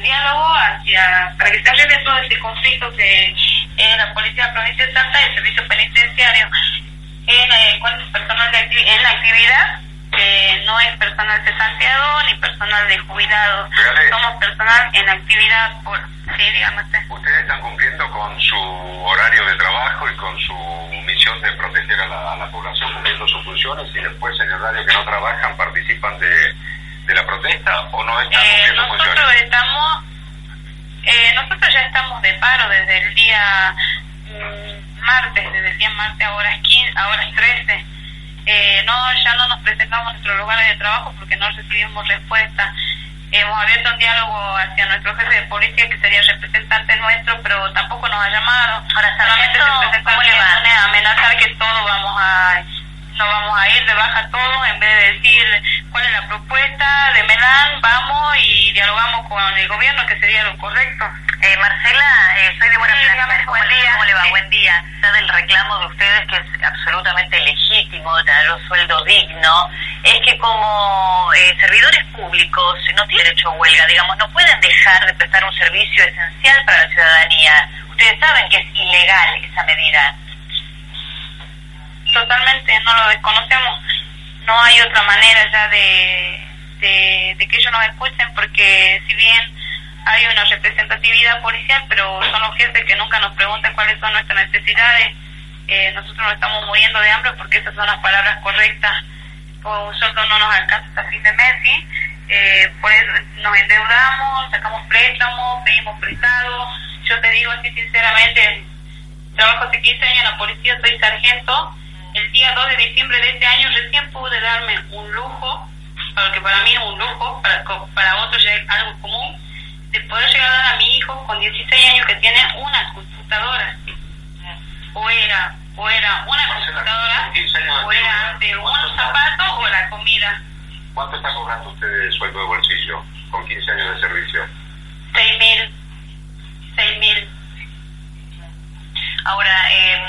diálogo hacia, para que se arregle todo este conflicto que en la Policía de Provincia de Santa y el Servicio Penitenciario en, eh, personal de en la actividad, que no es personal cesanteado ni personal de jubilado, somos personal en actividad por... Sí, dígame usted. Ustedes están cumpliendo con su horario de trabajo y con su misión de proteger a la, a la población, cumpliendo sus funciones y después en el horario que no trabajan participan de de la protesta o no están eh, nosotros estamos eh, nosotros ya estamos de paro desde el día mm, martes desde el día martes a horas 15 a horas 13 eh, no ya no nos presentamos en nuestros lugares de trabajo porque no recibimos respuesta. Hemos abierto un diálogo hacia nuestro jefe de policía que sería representante nuestro pero tampoco nos ha llamado. Ahora solamente se presentó a amenazar que todo vamos a no vamos a ir de baja todos, en vez de decir cuál es la propuesta de Melán, vamos y dialogamos con el gobierno, que sería lo correcto. Eh, Marcela, eh, soy de Buena sí, ¿Cómo, le va? Buen día. Del reclamo de ustedes, que es absolutamente legítimo, tener un sueldo digno, es que como eh, servidores públicos no tienen derecho a huelga, digamos, no pueden dejar de prestar un servicio esencial para la ciudadanía. Ustedes saben que es ilegal esa medida totalmente, no lo desconocemos. No hay otra manera ya de, de, que ellos nos escuchen porque si bien hay una representatividad policial, pero son los que nunca nos preguntan cuáles son nuestras necesidades. Eh, nosotros nos estamos muriendo de hambre porque esas son las palabras correctas. Un sueldo no nos alcanza hasta fin de mes, ¿sí? Eh, por eso nos endeudamos, sacamos préstamos, pedimos prestado. Yo te digo así sinceramente, trabajo hace 15 años en la policía, soy sargento el día 2 de diciembre de este año recién pude darme un lujo, para para mí es un lujo, para, para otros ya es algo común, de poder llegar a dar a mi hijo con 16 años que tiene una computadora. O era, o era una computadora, o era de unos zapatos o la comida. ¿Cuánto está cobrando usted de sueldo de bolsillo con 15 años de servicio? 6.000. 6.000. Ahora, eh,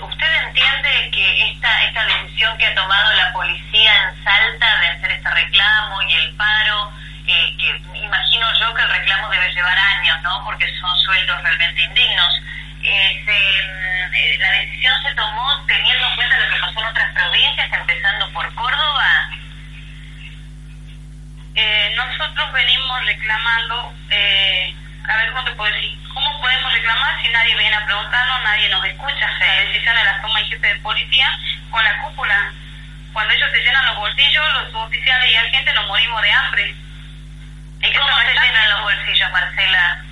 ¿usted entiende que esta, esta decisión que ha tomado la policía en Salta de hacer este reclamo y el paro, eh, que imagino yo que el reclamo debe llevar años, ¿no? Porque son sueldos realmente indignos. Eh, ¿La decisión se tomó teniendo en cuenta lo que pasó en otras provincias, empezando por Córdoba? Eh, nosotros venimos reclamando, eh, a ver cómo te puedo decir, ¿Cómo podemos reclamar si nadie viene a preguntarnos, nadie nos escucha? Las decisiones las toma el jefe de policía con la cúpula. Cuando ellos se llenan los bolsillos, los oficiales y la gente nos morimos de hambre. ¿Y cómo se llenan los bolsillos, Marcela?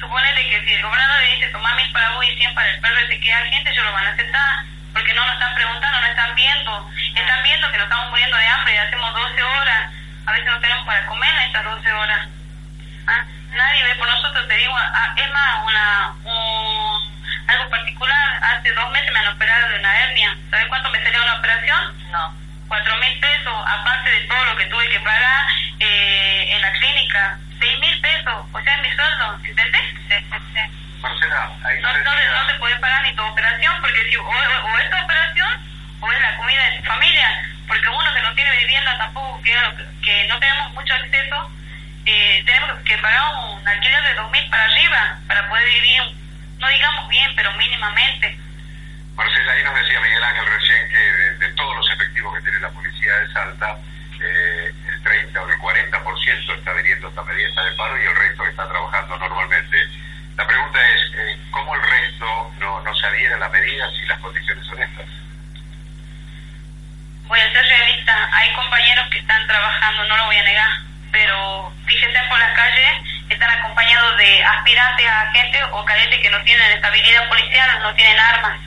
Suponete que si el gobernador le dice toma mil para vos y cien para el perro y se queda gente, ellos lo van a aceptar. Porque no nos están preguntando, no están viendo. Están viendo que nos estamos muriendo de hambre y hacemos 12 horas. A veces no tenemos para comer en estas 12 horas. ¿Ah? nadie ve por nosotros, te digo, ah, es más, una, un, algo particular, hace dos meses me han operado de una hernia, ¿sabes cuánto me salió una operación? No. Cuatro mil pesos, aparte de todo lo que tuve que pagar eh, en la clínica, seis mil pesos, o sea, es mi sueldo, ¿entendés? Sí, sí. Marcela, ahí no, no, no, te puede pagar ni tu operación, porque si o, o es tu operación o es la comida de tu familia, porque uno que no tiene vivienda tampoco, que, que no tenemos mucho acceso, eh, tenemos que pagar un alquiler de 2.000 para arriba para poder vivir, no digamos bien, pero mínimamente. Marcela, ahí nos decía Miguel Ángel recién que de, todos los efectivos que tiene la policía de Salta, eh, el 30 o el 40% está viniendo esta medida de paro y el resto está trabajando normalmente. La pregunta es, eh, ¿cómo el resto no, no se adhiere a las medidas si las condiciones son estas? Voy a ser realista, hay compañeros que están trabajando, pero si ya sea por la calle, están acompañados de aspirantes a agentes o cadetes que no tienen estabilidad policial, no tienen armas.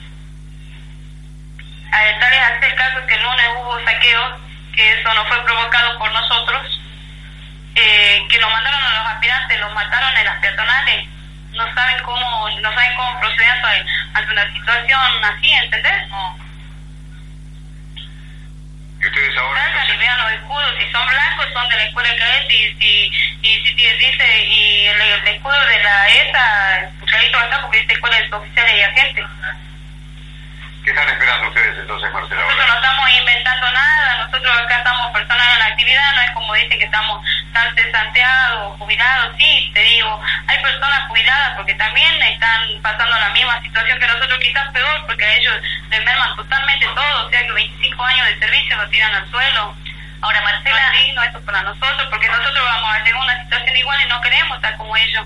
A tal es hacer caso que el lunes hubo saqueos, que eso no fue provocado por nosotros, eh, que lo mandaron a los aspirantes, los mataron en las peatonales, no saben cómo, no saben cómo proceder ante una situación así, ¿entendés? No y ustedes ahora... Salgan y vean los escudos, si son blancos son de la escuela que es, y si, y si dice, y el, escudo de la ESA, clarito va a estar porque dice escuela de oficiales y agentes. ¿Qué están esperando ustedes entonces, Marcela? Nosotros no estamos inventando nada, nosotros acá estamos personal en la actividad, no es como dicen que estamos tan cesanteados, jubilados, sí, te digo, hay personas jubiladas porque también están pasando la misma situación que nosotros, quizás peor, porque a ellos les merman totalmente todo, o sea que 25 años de servicio nos tiran al suelo. Ahora, Marcela... No es digno esto para nosotros, porque nosotros vamos a llegar a una situación igual y no queremos estar como ellos.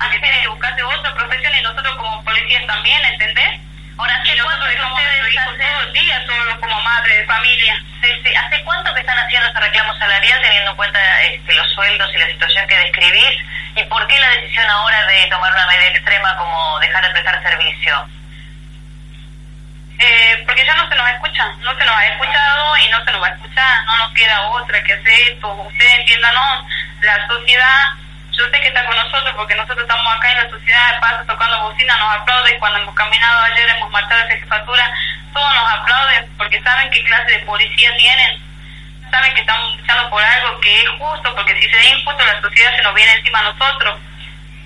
Aunque tienen que buscarse otra profesión y nosotros como policías también, ¿entendés? Ahora, ¿hace cuánto que ustedes hijos todos los días, solo como madre de familia? ¿Hace cuánto que están haciendo ese reclamo salarial teniendo en cuenta este, los sueldos y la situación que describís? ¿Y por qué la decisión ahora de tomar una medida extrema como dejar de prestar servicio? Eh, porque ya no se nos escucha, no se nos ha escuchado y no se nos va a escuchar, no nos queda otra que hacer esto. Ustedes entiéndanos, la sociedad yo sé que está con nosotros porque nosotros estamos acá en la sociedad de paso tocando bocina, nos aplauden cuando hemos caminado ayer, hemos marchado a esa jefatura, todos nos aplauden porque saben qué clase de policía tienen, saben que estamos luchando por algo que es justo, porque si se da injusto la sociedad se nos viene encima a nosotros.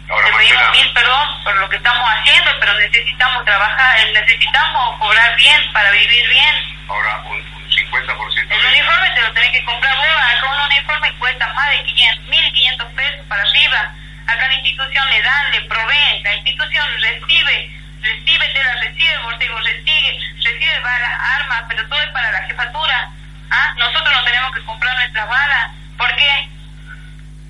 Le pedimos mil perdón por lo que estamos haciendo, pero necesitamos trabajar, necesitamos cobrar bien para vivir bien. Ahora, un, 50%. El uniforme te lo tenés que comprar vos, acá un uniforme cuesta más de 500, 1500 pesos para arriba. Acá la institución le dan, le proveen, la institución recibe, recibe tela, recibe recibe, balas, armas, pero todo es para la jefatura. ¿Ah? Nosotros no tenemos que comprar nuestras balas. ¿Por qué?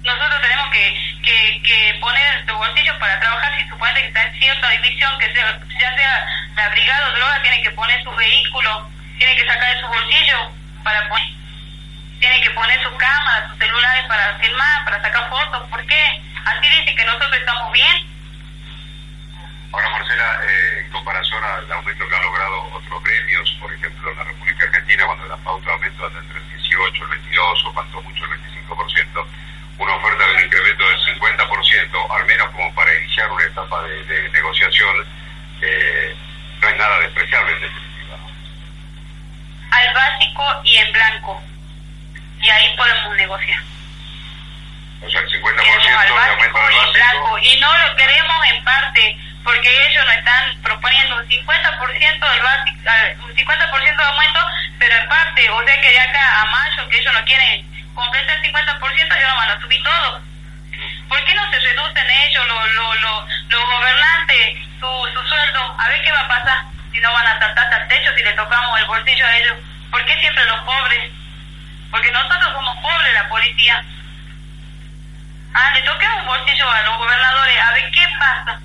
Nosotros tenemos que, que, que poner nuestro bolsillo para trabajar si supone que está en cierta división, que sea, ya sea la brigada o droga, tienen que poner su vehículo tiene que sacar de su bolsillo para poner, tiene que poner sus cámaras, sus celulares para filmar, para sacar fotos. ¿Por qué? Así dice que nosotros estamos bien. Ahora, Marcela, eh, en comparación al aumento que han logrado otros gremios, por ejemplo, en la República Argentina, cuando la pauta aumenta entre el 18, el 22 o cuanto mucho el 25%, una oferta de un incremento del 50%, al menos como para iniciar una etapa de, negociación, eh, no es nada despreciable en definitiva al básico y en blanco. Y ahí podemos negociar. O sea, el 50% al básico y en blanco. Y no lo queremos en parte, porque ellos nos están proponiendo un 50% del básico, un 50% de aumento, pero en parte, o sea que de acá a mayo, que ellos no quieren completar el 50%, ellos no van a subir todo. ¿Por qué no se reducen ellos, los, los, los, gobernantes, su, su sueldo? A ver qué va a pasar si no van a saltar hasta el techo si le tocamos el bolsillo a ellos. ¿Por qué siempre los pobres? Porque nosotros somos pobres, la policía. Ah, le toquemos un bolsillo a los gobernadores, a ver qué pasa.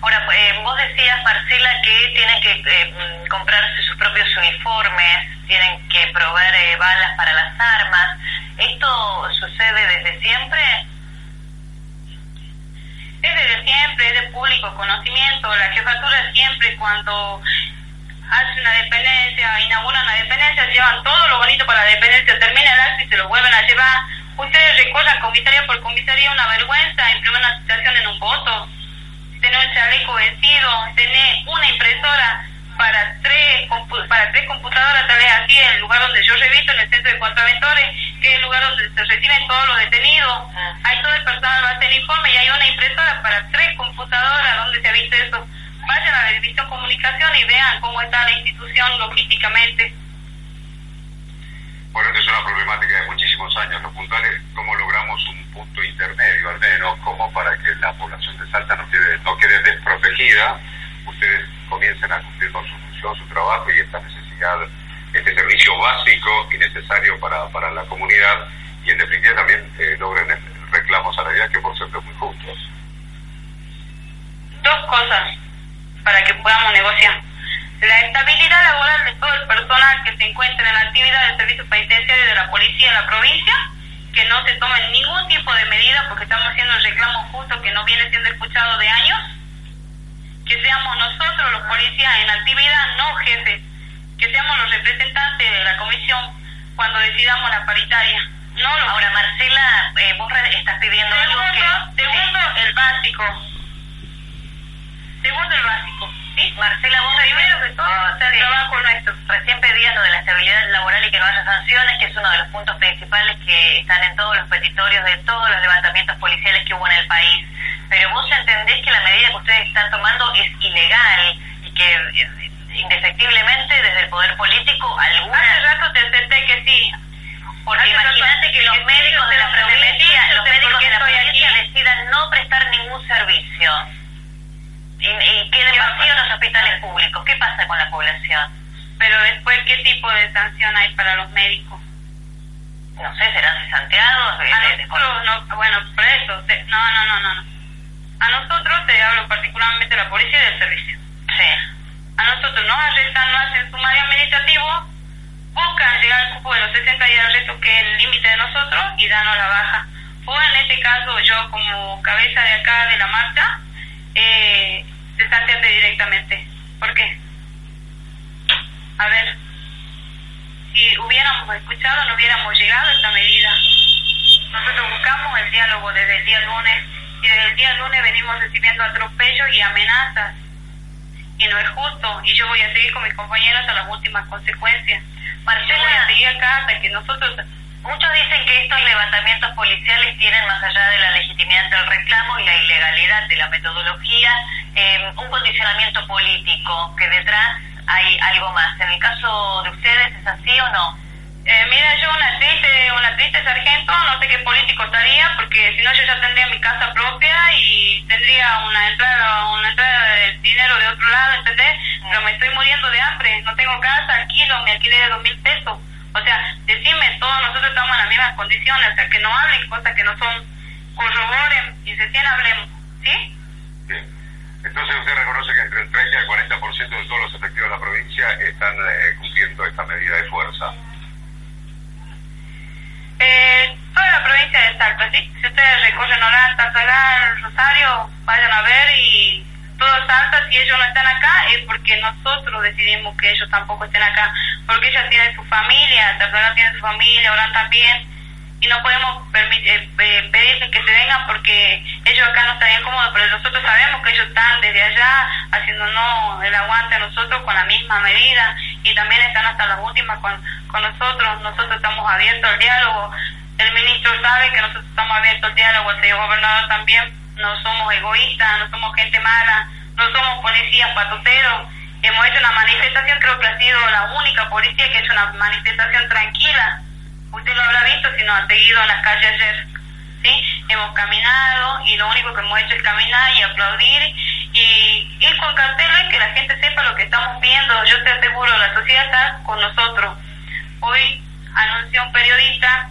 Ahora, eh, vos decías, Marcela, que tienen que eh, comprarse sus propios uniformes, tienen que proveer eh, balas para las armas. ¿Esto sucede desde siempre? Es desde siempre, es de público conocimiento. La jefatura siempre cuando hace una dependencia, inaugura una dependencia, llevan todo lo bonito para la dependencia, termina el acto y se lo vuelven a llevar. Ustedes recorran comisaría por comisaría una vergüenza, imprimen una citación en un voto, tener un chaleco vencido, tener una impresora para tres para tres computadoras, tal vez así, en el lugar donde yo reviso, en el centro de contraventores, que es el lugar donde se reciben todos los detenidos. Ah. Hay todo el personal base en informe y hay una impresora para tres computadoras, donde se ha visto eso. Vayan a la división comunicación y vean cómo está la institución logísticamente. Bueno, esta es una problemática de muchísimos años. Lo puntual es cómo logramos un punto intermedio, al menos, como para que la población de Salta no quede, no quede desprotegida. Ustedes comiencen a cumplir con su función, su trabajo y esta necesidad, este servicio básico y necesario para, para la comunidad y en definitiva también eh, logren el reclamo salarial que por cierto es muy justo. Dos cosas para que podamos negociar. La estabilidad laboral de todo el personal que se encuentre en la actividad del servicio penitenciario de la policía en la provincia, que no se tomen ningún tipo de medida porque estamos haciendo el reclamo justo que no viene siendo escuchado de años que seamos nosotros los policías en actividad, no jefes, que seamos los representantes de la comisión cuando decidamos la paritaria. No Ahora, Marcela, eh, vos estás pidiendo segundo, algo que... Segundo, el básico. Segundo, el básico. Marcela, vos primero que todo, trabajo nuestro. Recién pedías lo de la estabilidad laboral y que no haya sanciones, que es uno de los puntos principales que están en todos los petitorios de todos los levantamientos policiales que hubo en el país. Pero vos entendés que la medida que ustedes están tomando es ilegal y que eh, indefectiblemente desde el poder político alguna... Hace rato te acepté que sí. Porque imagínate que los médicos de la provincia, los médicos de la provincia decidan no prestar ningún servicio y, queden vacíos los hospitales públicos. ¿Qué pasa con la población? Pero después, ¿qué tipo de sanción hay para los médicos? No sé, serán. De, no, bueno, por eso, no, no, no, no. A nosotros, te hablo particularmente de la policía y del servicio. Sí. A nosotros nos arrestan, no hacen sumario administrativo, buscan llegar al cupo de los 60 días de arresto, que es el límite de nosotros, y danos la baja. O en este caso, yo como cabeza de acá de la marcha, eh, directamente. ¿Por qué? A ver, si hubiéramos escuchado, no hubiéramos llegado a esta medida. Nosotros buscamos el diálogo desde el día lunes y desde el día lunes venimos recibiendo atropellos y amenazas. Y no es justo. Y yo voy a seguir con mis compañeros a las últimas consecuencias. Marcela, voy a seguir acá hasta que nosotros Muchos dicen que estos levantamientos policiales tienen, más allá de la legitimidad del reclamo y la ilegalidad de la metodología, em, un condicionamiento político, que detrás hay algo más. ¿En el caso de ustedes es así o no? Eh, mira, yo una triste, una triste sargento, no sé qué político estaría, porque si no yo ya tendría mi casa propia y tendría una entrada, una entrada de dinero de otro lado, ¿entendés? Pero me estoy muriendo de hambre, no tengo casa, alquilo, me alquilé de dos mil pesos. O sea, decime, todos nosotros estamos en las mismas condiciones, o sea, que no hablen cosas que no son, corroboren y recién hablemos, ¿sí? Sí. Entonces usted reconoce que entre el 30 y el 40% de todos los efectivos de la provincia están eh, cumpliendo esta medida de fuerza. Eh, toda la provincia de Salta, ¿sí? Si ustedes recorren Rosario, vayan a ver y todo Salta, si ellos no están acá, es porque nosotros decidimos que ellos tampoco estén acá, porque ellas tienen su familia, Tarzana tiene su familia, Orán también, y no podemos eh, eh, pedirles que se vengan porque ellos acá no estarían cómodos, pero nosotros sabemos que ellos están desde allá haciéndonos el aguante a nosotros con la misma medida y también están hasta las últimas con, con nosotros, nosotros estamos abiertos al diálogo, el ministro sabe que nosotros estamos abiertos al diálogo, el señor gobernador también, no somos egoístas, no somos gente mala, no somos policías patoteros. Hemos hecho una manifestación, creo que ha sido la única policía que ha hecho una manifestación tranquila. Usted lo habrá visto si nos ha seguido en las calles ayer. ¿sí? Hemos caminado y lo único que hemos hecho es caminar y aplaudir y ir con carteles que la gente sepa lo que estamos viendo. Yo te aseguro, la sociedad está con nosotros. Hoy anunció un periodista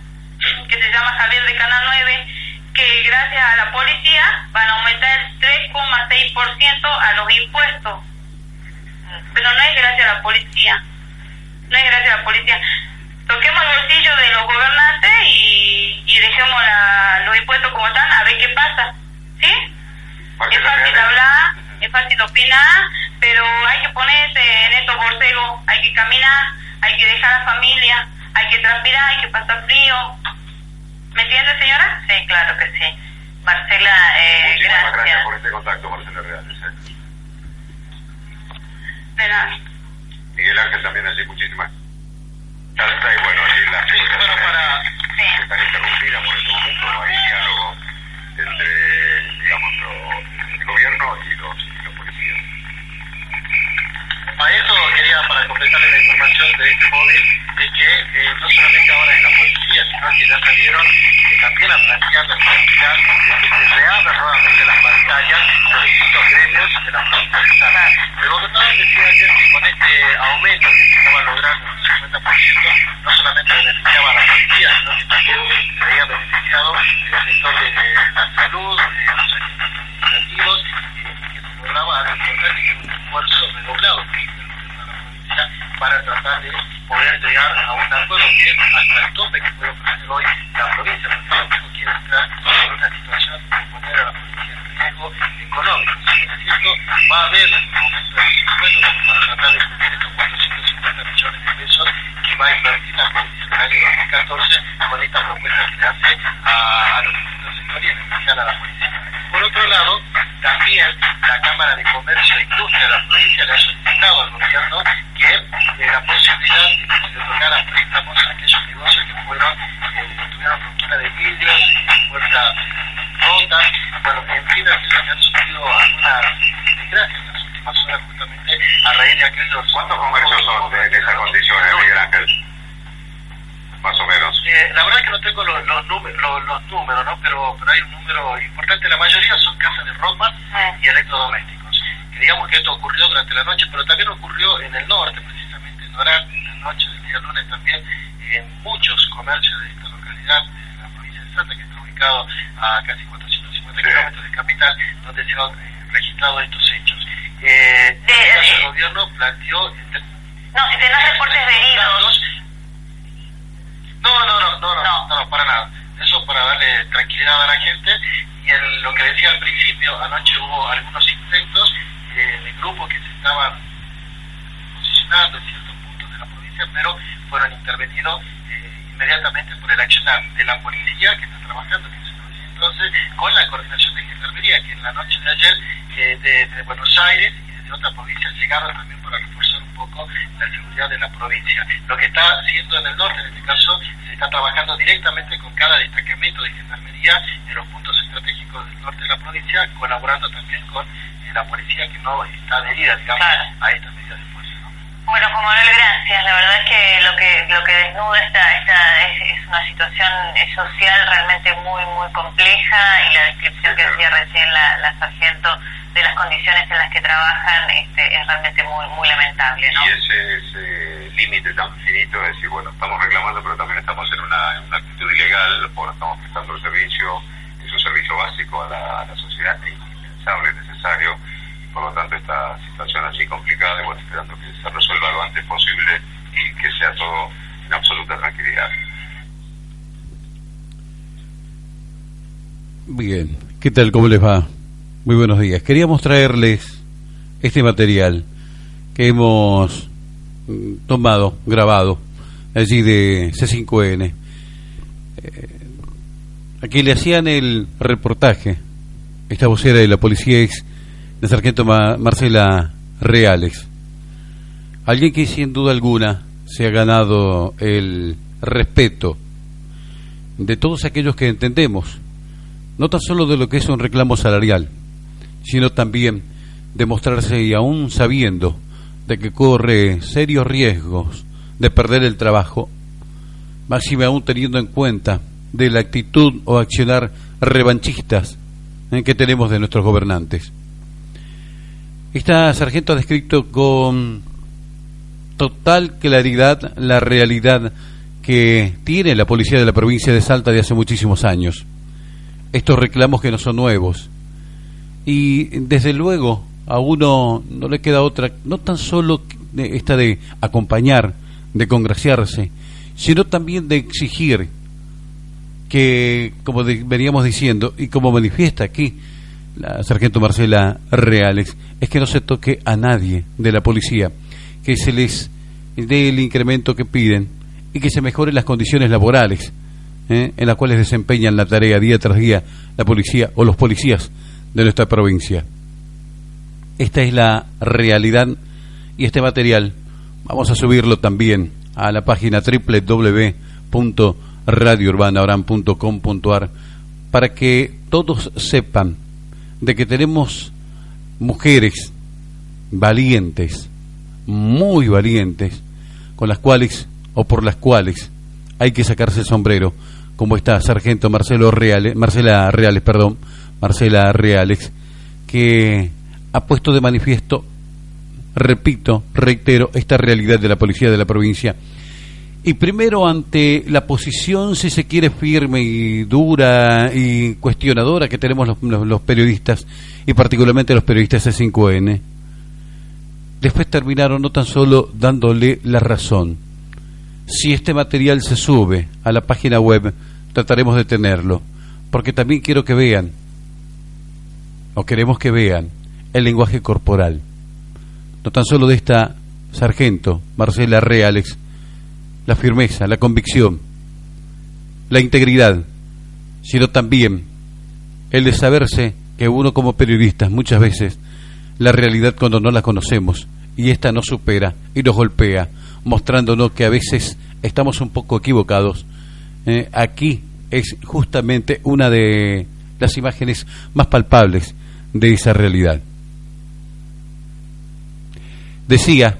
que se llama Javier de Canal 9 que gracias a la policía van a aumentar el 3,6% a los impuestos. Pero no es gracias a la policía, no es gracias a la policía. Toquemos el bolsillo de los gobernantes y, y dejemos la, los impuestos como están, a ver qué pasa. ¿Sí? Es fácil hablar, es fácil opinar, pero hay que ponerse en estos borcegos, hay que caminar, hay que dejar a la familia, hay que transpirar, hay que pasar frío, ¿Me entiende, señora? Sí, claro que sí. Marcela, eh, Muchísimas gracias. por este contacto, Marcela Real. De nada. Miguel Ángel también así, muchísimas gracias. Y bueno, así las sí, bueno, para... sí. están interrumpidas por este momento, no hay diálogo entre, digamos, el gobierno y los. A eso quería, para completarle la información de este móvil, es que eh, no solamente ahora es la policía, sino que ya salieron eh, también a plantear la necesidad de que se reabran nuevamente las pantallas de distintos gremios de la provincia. El gobernador decía ayer que con este aumento que se estaba logrando un 50%, no solamente beneficiaba a la policía, sino que también se había beneficiado el sector de la salud, de los administrativos, y que se lograba algo importante, que era un esfuerzo redoblado para tratar de poder llegar a un acuerdo que es hasta el tope que puede ofrecer hoy la provincia, porque tampoco quiere entrar en una situación de poner a la provincia en riesgo económico. Si es cierto, va a haber un aumento de impuestos como para tratar de cubrir estos 450 millones de pesos que va a invertir la provincia en el año 2014 con esta propuesta que hace a, los distintos sectores en especial a la policía. Por otro lado, también la Cámara de Comercio e Industria de la provincia le ha solicitado al gobierno que eh, la posibilidad de que se otorgaran préstamos a aquellos negocios que fueron, eh, tuvieron ruptura de vidrios, puertas rotas, bueno, en fin, aquellos que han sufrido algunas desgracias en las últimas horas justamente a raíz de aquellos... ¿Cuántos comercios son de, de condiciones, Miguel Ángel? Más o menos. Eh, la verdad es que no tengo los, los, números, los, los números, ¿no? Pero, pero hay un número importante. La mayoría son casas de ropa y electrodomésticos. Que digamos que esto ocurrió durante la noche, pero también ocurrió en el norte, precisamente en Orán, en la noche del día lunes también, en muchos comercios de esta localidad, de la provincia de Salta, que está ubicado a casi 450 kilómetros de capital, donde se han eh, registrado estos hechos. Eh, De- el de- gobierno planteó... No, si tenés reportes de heridos. No, no, no, no, no, No. para nada. Eso para darle tranquilidad a la gente. Y el- lo que decía al principio, anoche hubo algunos intentos eh, de grupos que se estaban posicionando en ciertos puntos de la provincia, pero fueron intervenidos eh, inmediatamente por el accionar de la policía que está trabajando, que es 911, con la coordinación de gendarmería, que en la noche de ayer eh, de, Buenos Aires y de otras provincias llegaron también para reforzar poco la seguridad de la provincia. Lo que está haciendo en el norte, en este caso, se está trabajando directamente con cada destacamento de gendarmería en los puntos estratégicos del norte de la provincia, colaborando también con eh, la policía que no está adherida, digamos, Claro. a estas medidas de fuerza. ¿no? Bueno, como Manuel, gracias. La verdad es que lo que lo que desnuda esta, esta es, es una situación eh, social realmente muy muy compleja y la descripción que hacía recién la, la sargento de las condiciones en las que trabajan este, es realmente muy muy lamentable, ¿no? Y ese, ese límite tan finito de decir, bueno, estamos reclamando, pero también estamos en una, en una actitud ilegal, porque estamos prestando el servicio, es un servicio básico a la, a la sociedad, es indispensable, necesario, y por lo tanto esta situación así complicada, y bueno, esperando que se resuelva lo antes posible y que sea todo en absoluta tranquilidad. Bien, ¿qué tal? ¿Cómo les va? Muy buenos días. Queríamos traerles este material que hemos mm, tomado, grabado, allí de C5N. Eh, aquí le hacían el reportaje, esta vocera de la policía es la sargento Ma- Marcela Reales. Alguien que sin duda alguna se ha ganado el respeto de todos aquellos que entendemos no tan solo de lo que es un reclamo salarial, sino también de mostrarse y aún sabiendo de que corre serios riesgos de perder el trabajo, máxime aún teniendo en cuenta de la actitud o accionar revanchistas eh, que tenemos de nuestros gobernantes. Esta sargento ha descrito con total claridad la realidad que tiene la policía de la provincia de Salta de hace muchísimos años estos reclamos que no son nuevos. Y desde luego a uno no le queda otra, no tan solo esta de acompañar, de congraciarse, sino también de exigir que, como de- veníamos diciendo, y como manifiesta aquí la sargento Marcela Reales, es que no se toque a nadie de la policía, que se les dé el incremento que piden y que se mejoren las condiciones laborales ¿eh? en las cuales desempeñan la tarea día tras día la policía o los policías de nuestra provincia. Esta es la realidad y este material vamos a subirlo también a la página www.radiourbanaoran.com.ar para que todos sepan de que tenemos mujeres valientes, muy valientes, con las cuales o por las cuales hay que sacarse el sombrero, como está sargento Marcelo Reales, Marcela Reales, perdón, Marcela Reales, que ha puesto de manifiesto, repito, reitero, esta realidad de la policía de la provincia. Y primero ante la posición, si se quiere, firme y dura y cuestionadora que tenemos los, periodistas, y particularmente los periodistas de 5N, después terminaron no tan solo dándole la razón, si este material se sube a la página web, trataremos de tenerlo, porque también quiero que vean, o queremos que vean, el lenguaje corporal, no tan solo de esta sargento, Marcela Reales, la firmeza, la convicción, la integridad, sino también el de saberse que uno como periodista muchas veces la realidad cuando no la conocemos y esta nos supera y nos golpea, mostrándonos que a veces estamos un poco equivocados. Eh, aquí es justamente una de las imágenes más palpables de esa realidad. Decía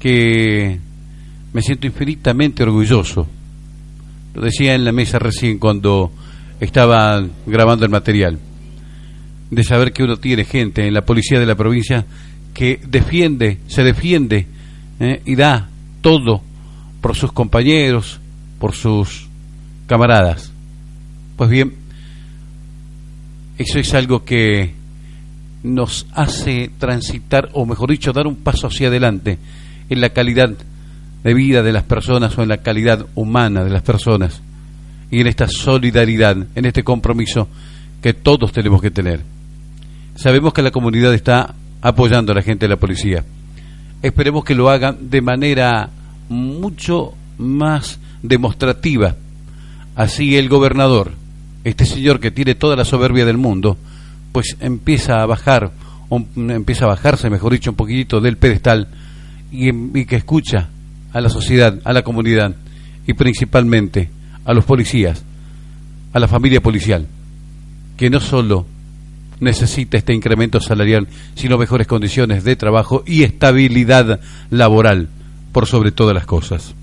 que me siento infinitamente orgulloso. Lo decía en la mesa recién cuando estaba grabando el material. De saber que uno tiene gente en la policía de la provincia que defiende, se defiende eh, y da todo por sus compañeros, por sus camaradas. Pues bien, eso es algo que nos hace transitar, o mejor dicho, dar un paso hacia adelante en la calidad de vida de las personas o en la calidad humana de las personas y en esta solidaridad, en este compromiso que todos tenemos que tener. Sabemos que la comunidad está apoyando a la gente de la policía. Esperemos que lo hagan de manera mucho más demostrativa. Así el gobernador, este señor que tiene toda la soberbia del mundo, pues empieza a bajar, empieza a bajarse, mejor dicho, un poquitito del pedestal y, y que escucha a la sociedad, a la comunidad y principalmente a los policías, a la familia policial, que no solo necesita este incremento salarial, sino mejores condiciones de trabajo y estabilidad laboral, por sobre todas las cosas.